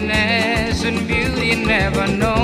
and beauty never known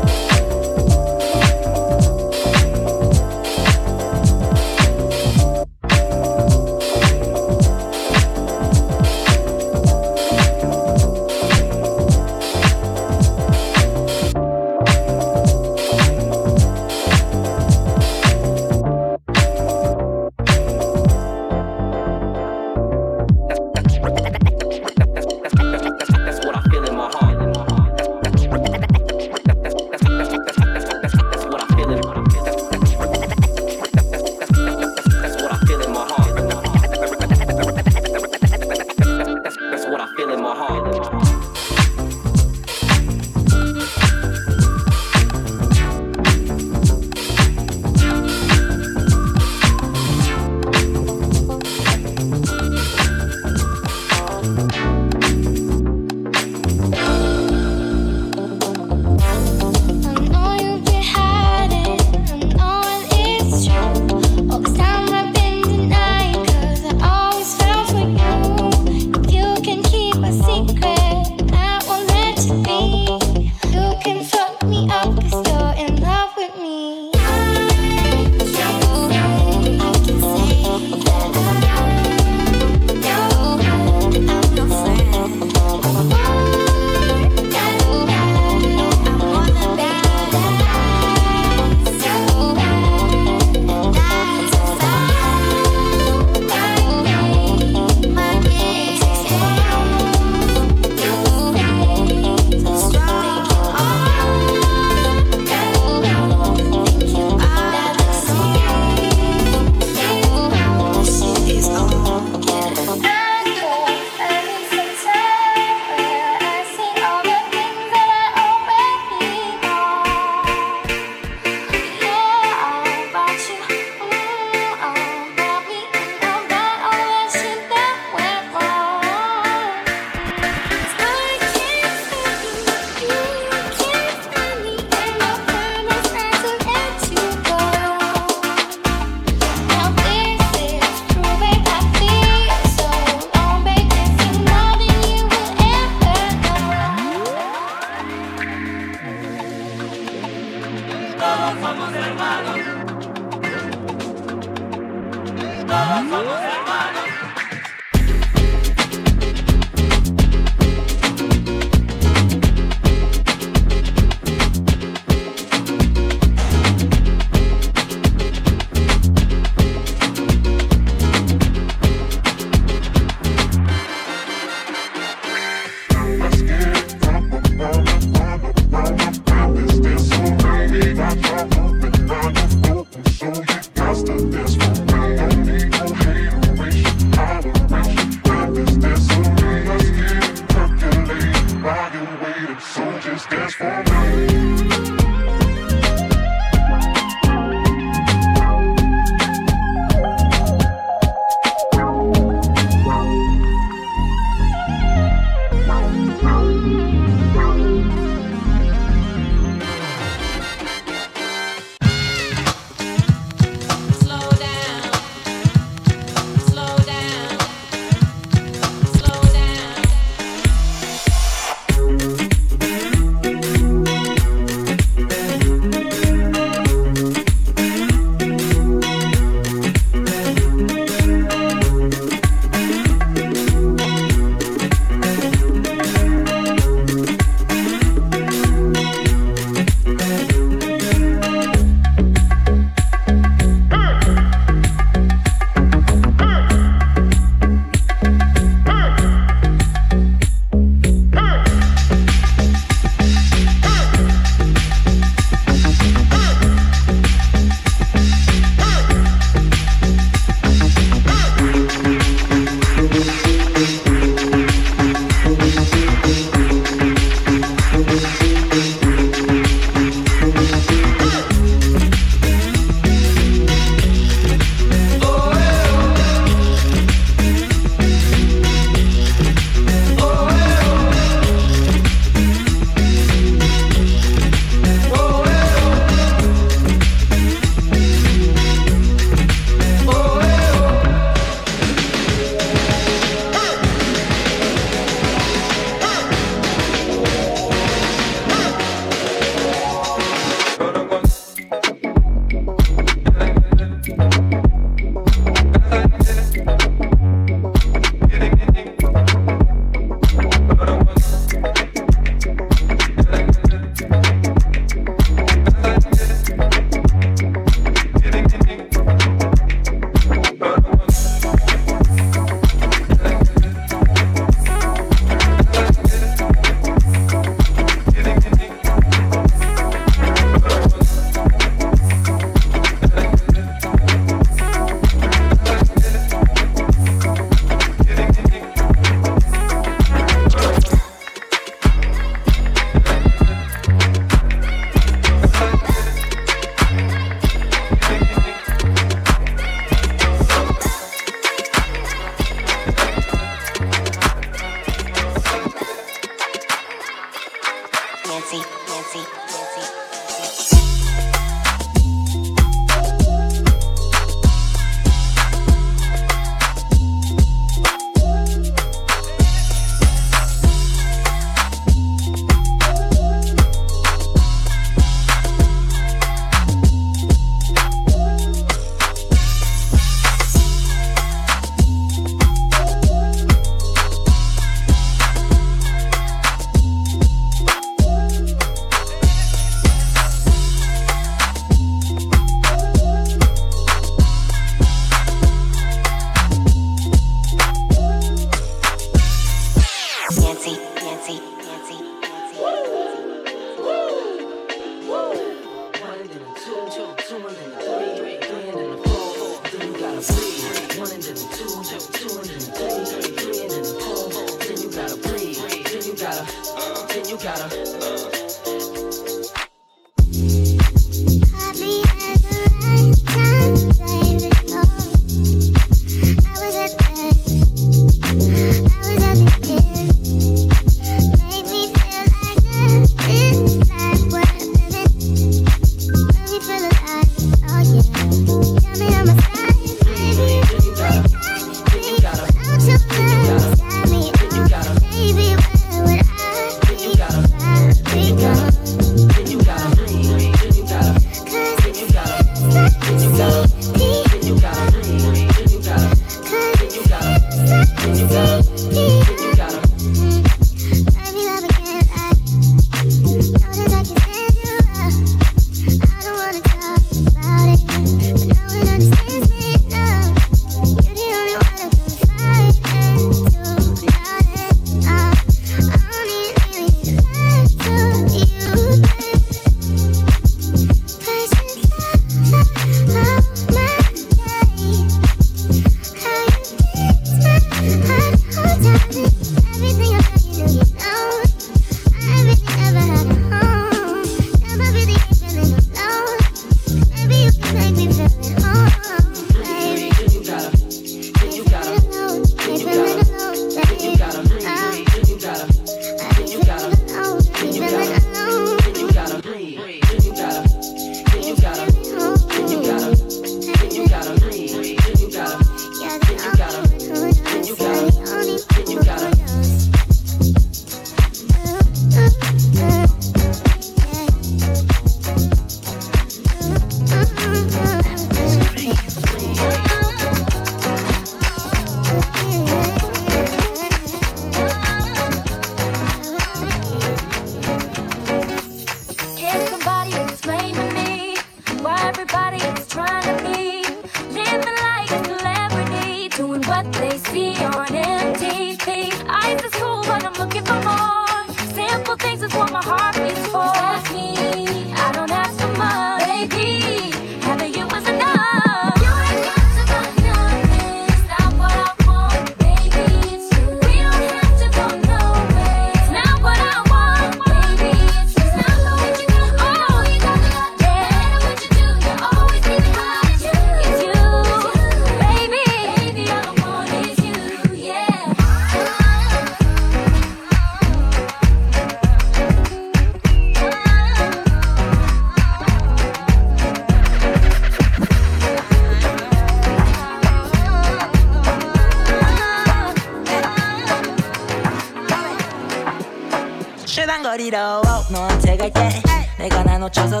이로워 넌 제가 때 내가 나눠줘서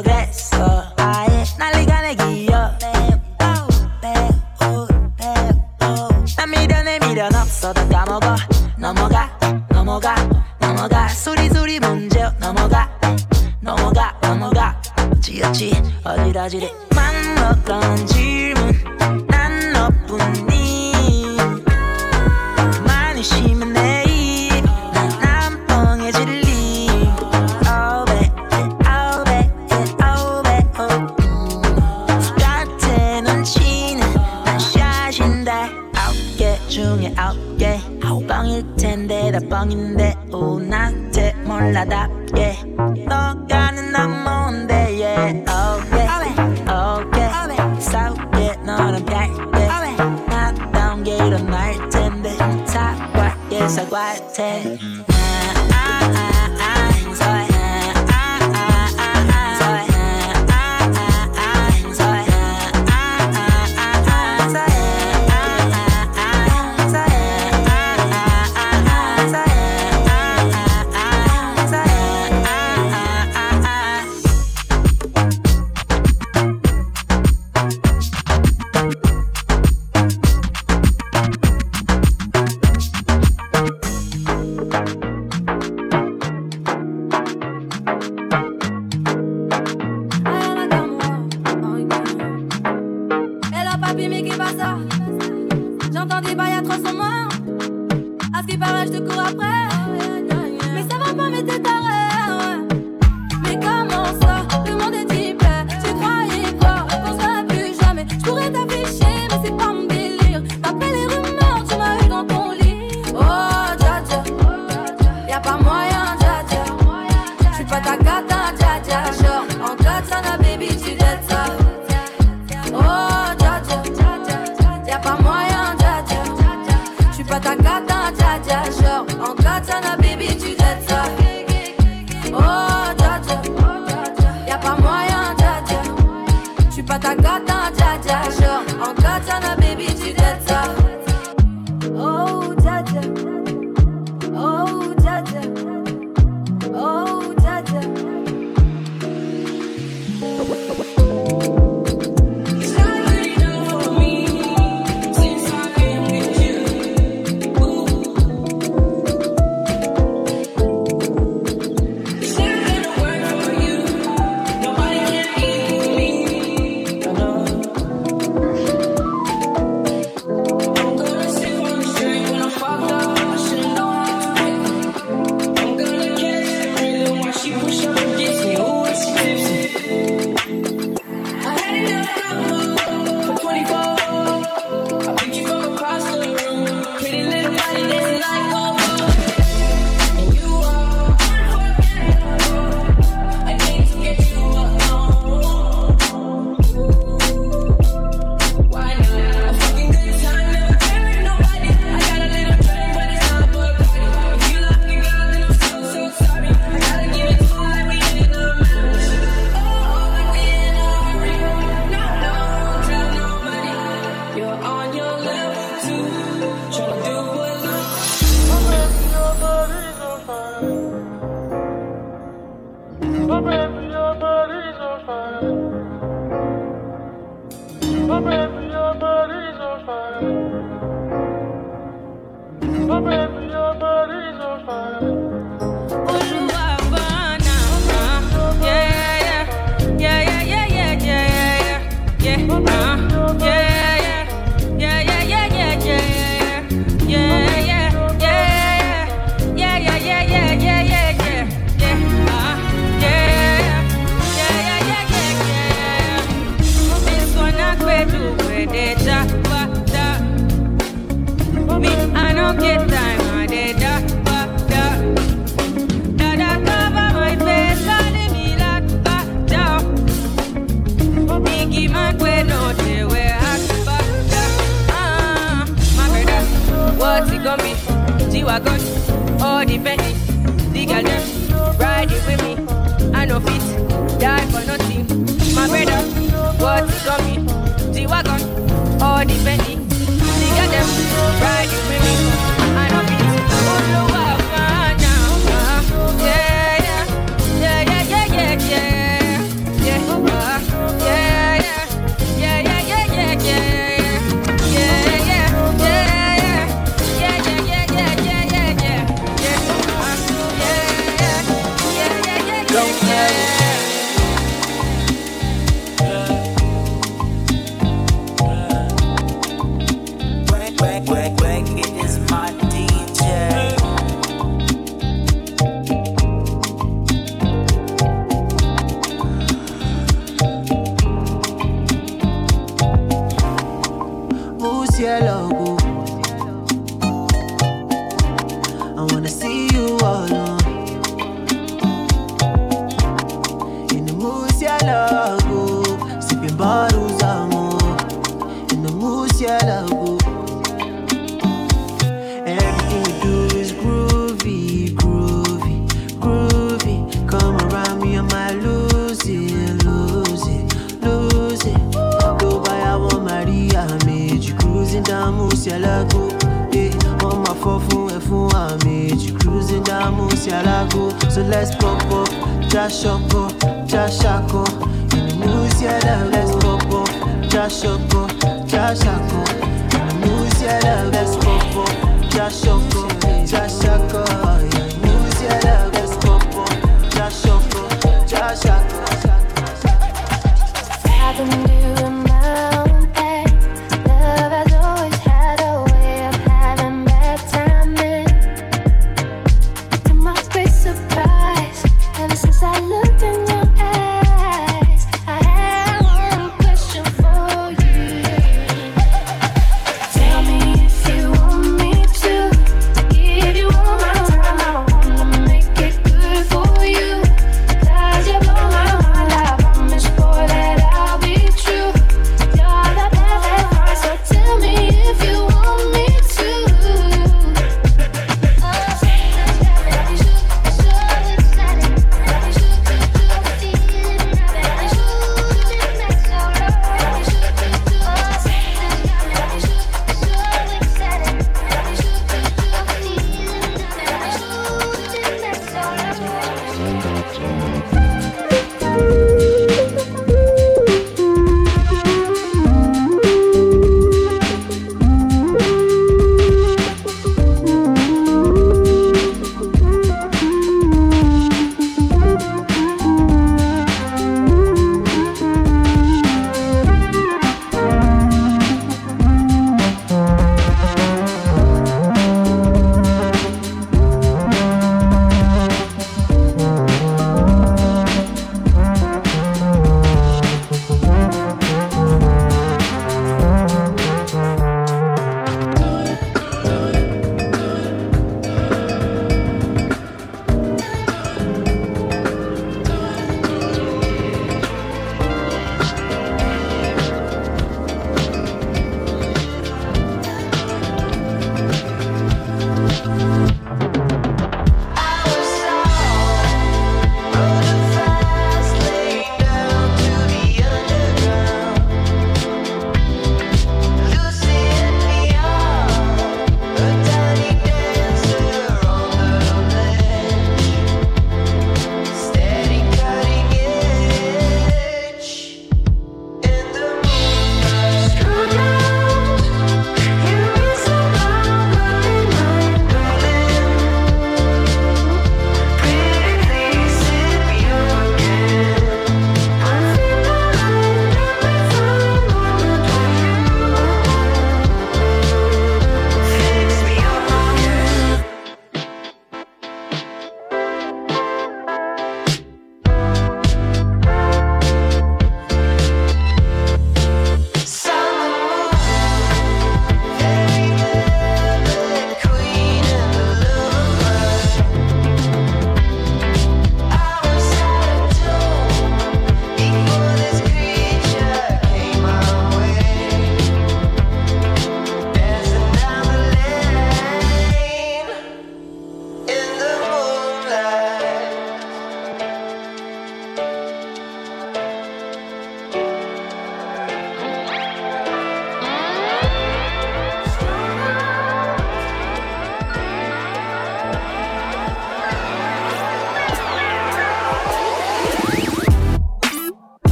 J'entends des bails à 300 morts. À ce qui paraît, je te cours après. Mais ça va pas, mais t'es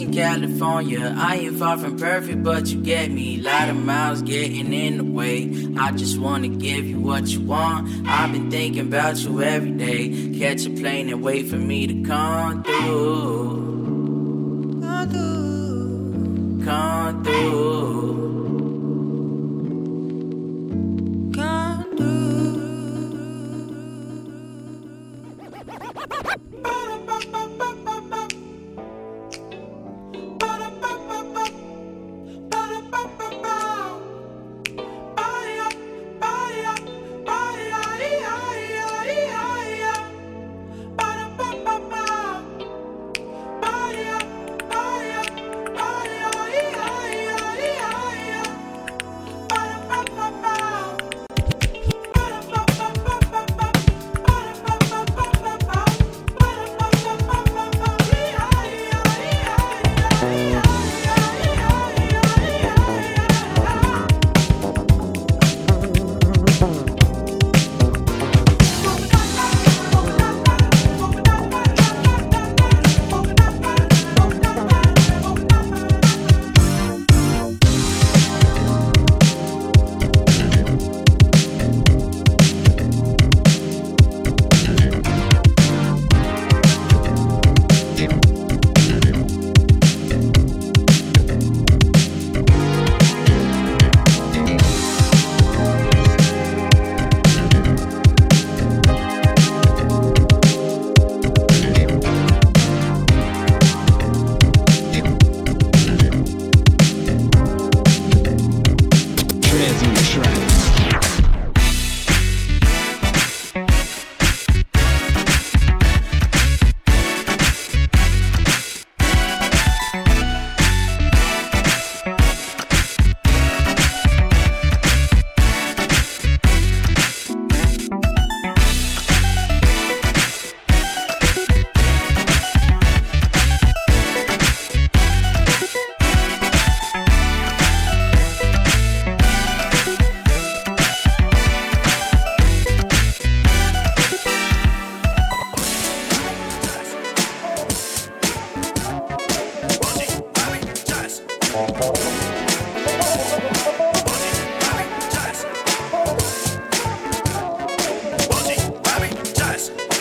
California. I ain't far from perfect, but you get me. Lot of miles getting in the way. I just wanna give you what you want. I've been thinking about you every day. Catch a plane and wait for me to come through.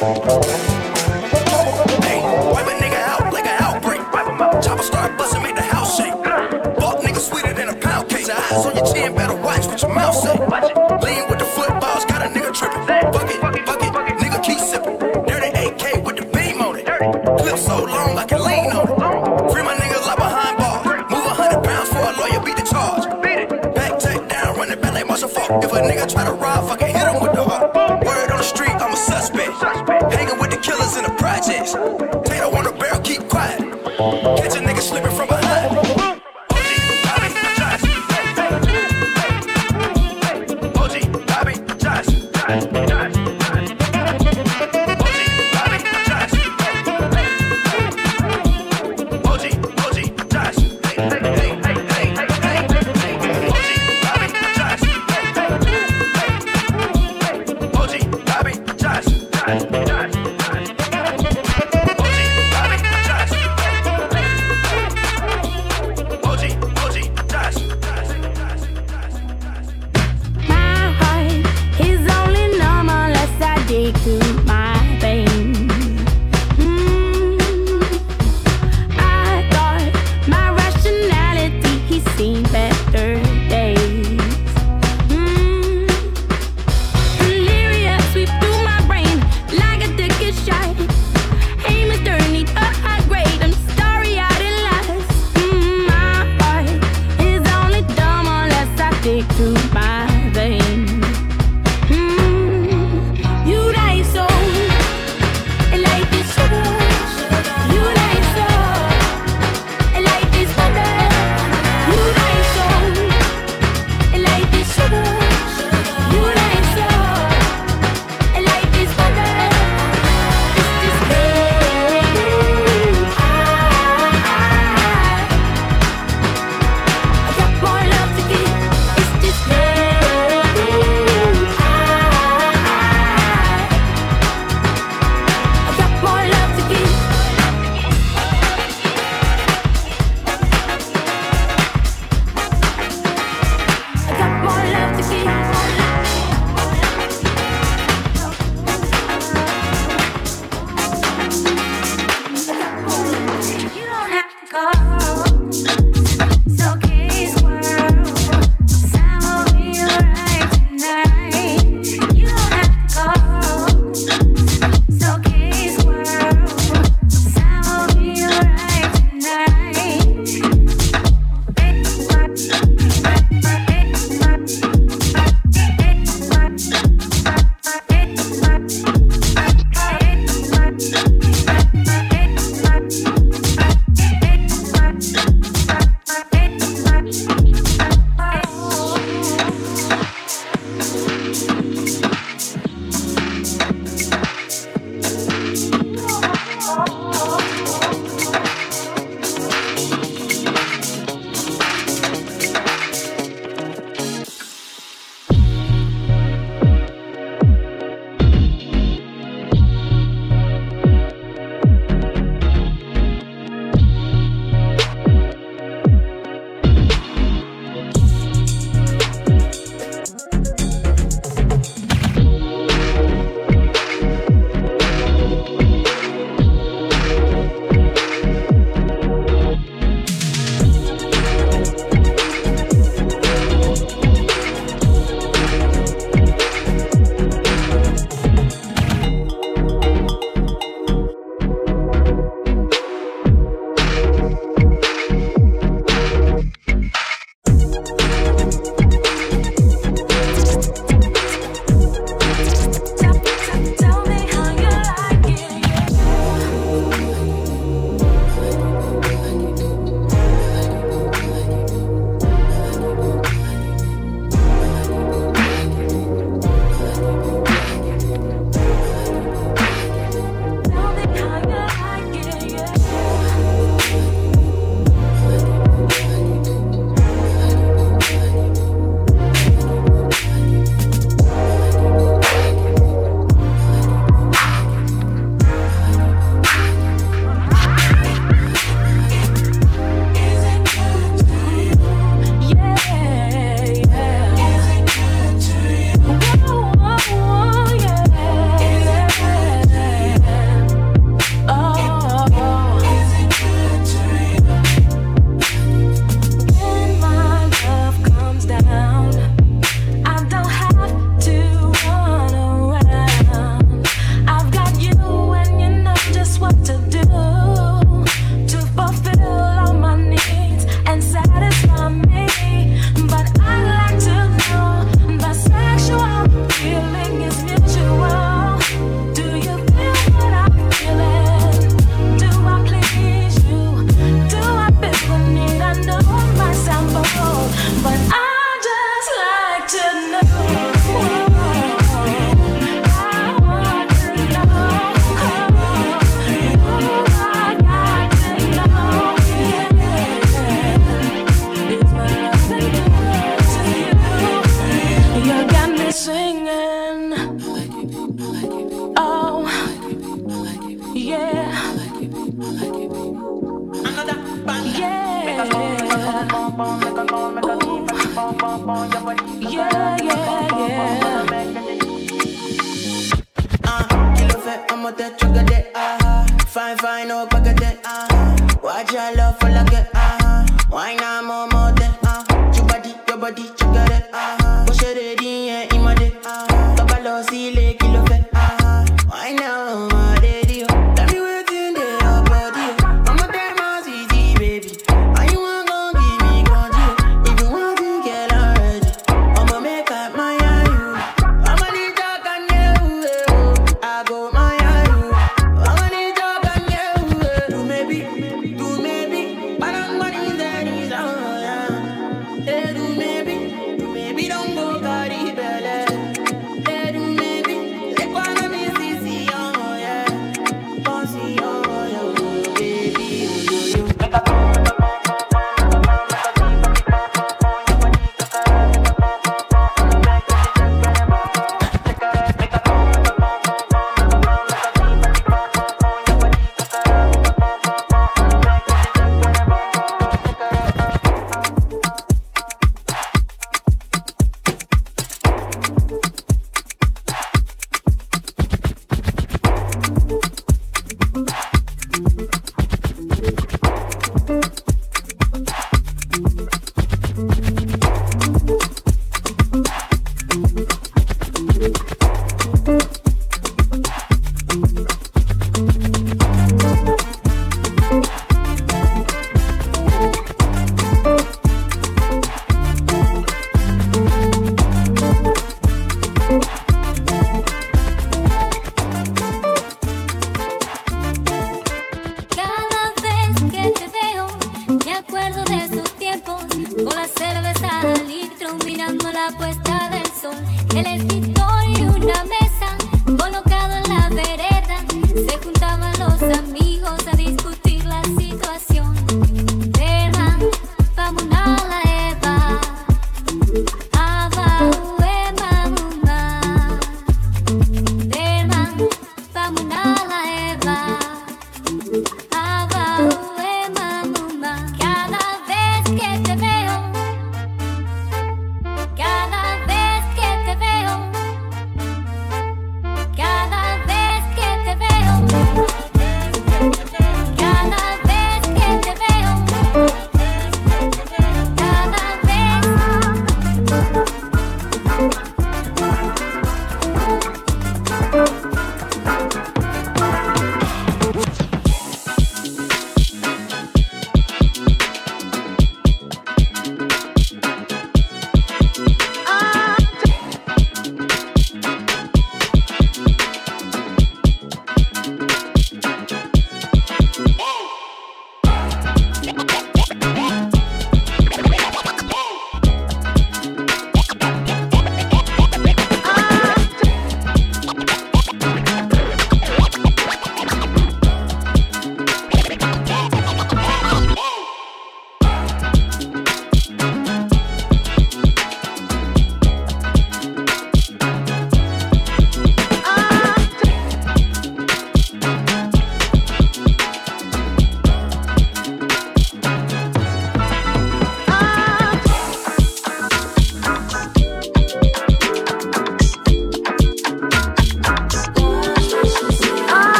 Hey, wipe a nigga out like an outbreak. Chopper start busting, make the house shake. Bulk niggas sweeter than a pound cake. Your eyes on your chin, better watch what your mouth say. Lean with the footballs, got a nigga tripping. Fuck it, fuck it, nigga keep sipping. Dirty AK with the beam on it. Clip so long I can lean on it. Free my niggas like behind bars. Move a hundred pounds for a lawyer, beat the charge. Back, take down, run it back like Marshall If a nigga try to rob, fucking hit him with the projects. Tato on the barrel, keep quiet. Catch a nigga slipping from behind.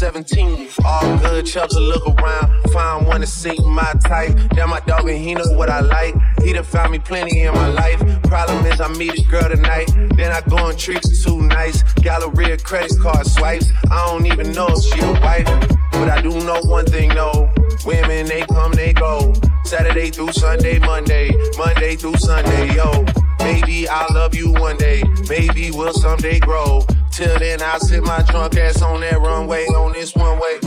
17. All good chubs, I look around. Find one to see my type. Damn, my dog, and he know what I like. He done found me plenty in my life. Problem is, I meet a girl tonight. Then I go and treat two nights. Galleria credit card swipes. I don't even know if she a wife. But I do know one thing, though. Women, they come, they go. Saturday through Sunday, Monday. Monday through Sunday, yo. Maybe I'll love you one day. Maybe we'll someday grow. Till then, I'll sit my drunk ass on that runway, on this one way.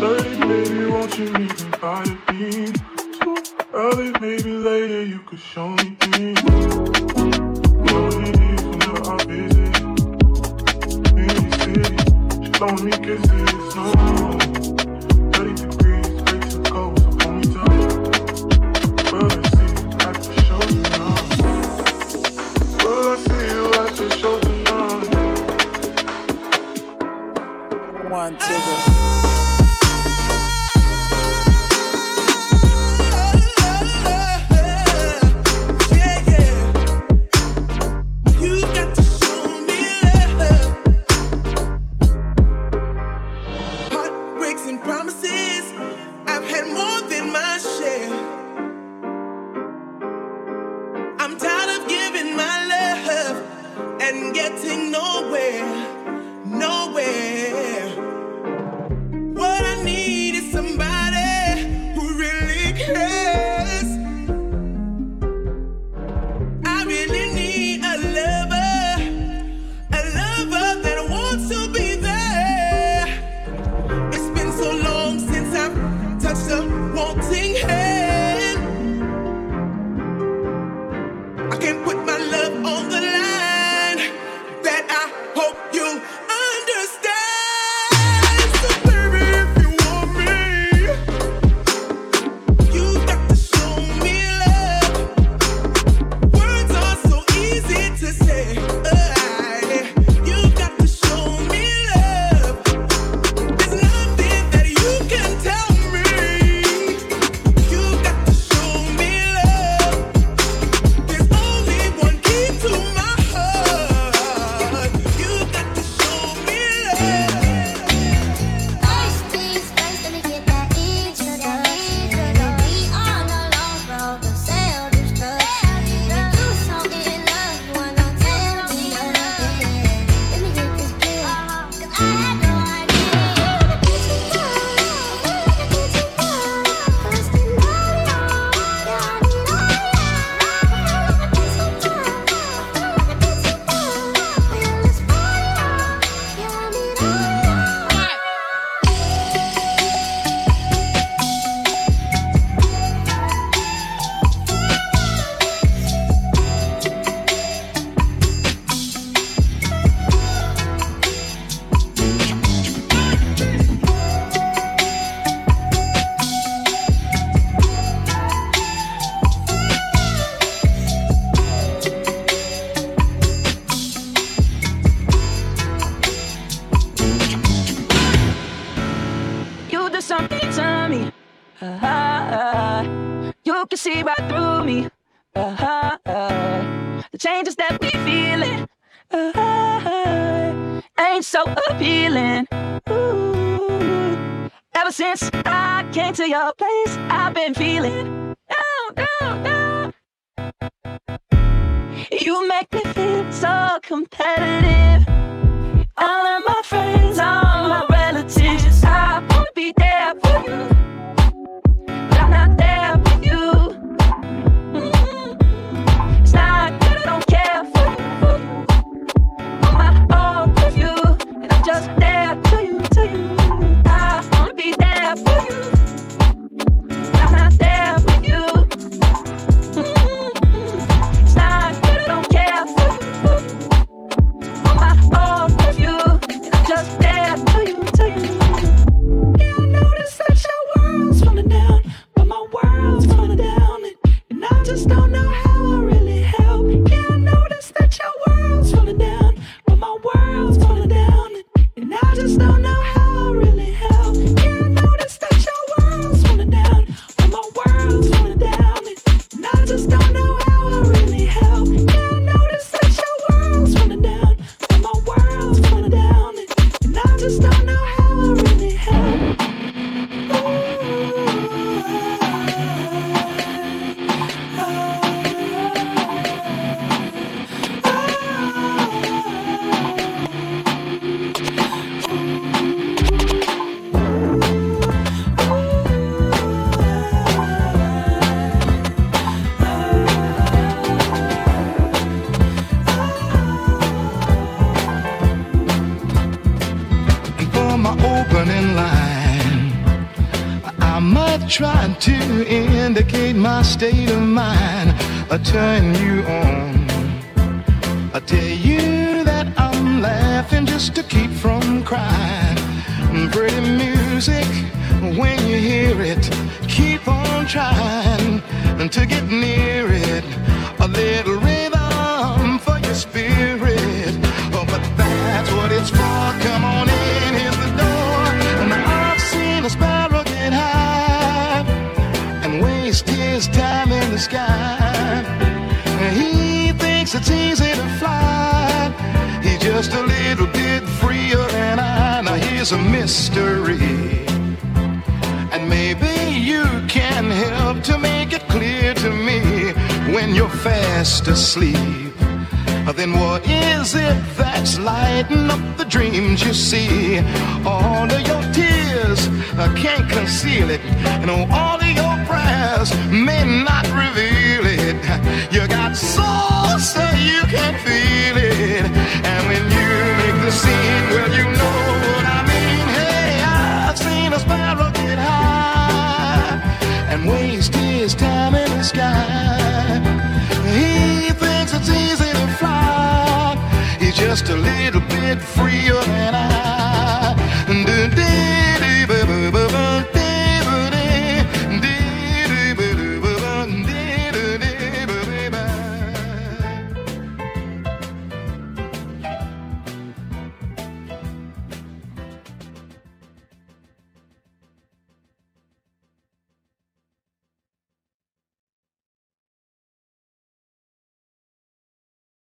Lady, baby, won't you even bother me? Too early, maybe later, you could show me things. Lonely, you know I'm busy. In city, she me kisses, no. But I see, I can show you now. But I see. one to the so appealing. Ooh. Ever since I came to your place, I've been feeling down, down, down. You make me feel so competitive. All of. trying to indicate my state of mind I turn you on. I tell you that I'm laughing just to keep from crying. Pretty music, when you hear it, keep on trying to get near it a little. thinks it's easy to fly. He's just a little bit freer than I. Now here's a mystery. And maybe you can help to make it clear to me when you're fast asleep. Then what is it that's lighting up the dreams you see? All of your tears, I can't conceal it. And oh, all of may not reveal it. You got soul so you can feel it, and when you make the scene, well you know what I mean. Hey, I've seen a sparrow get high and waste his time in the sky. He thinks it's easy to fly. He's just a little bit freer than I.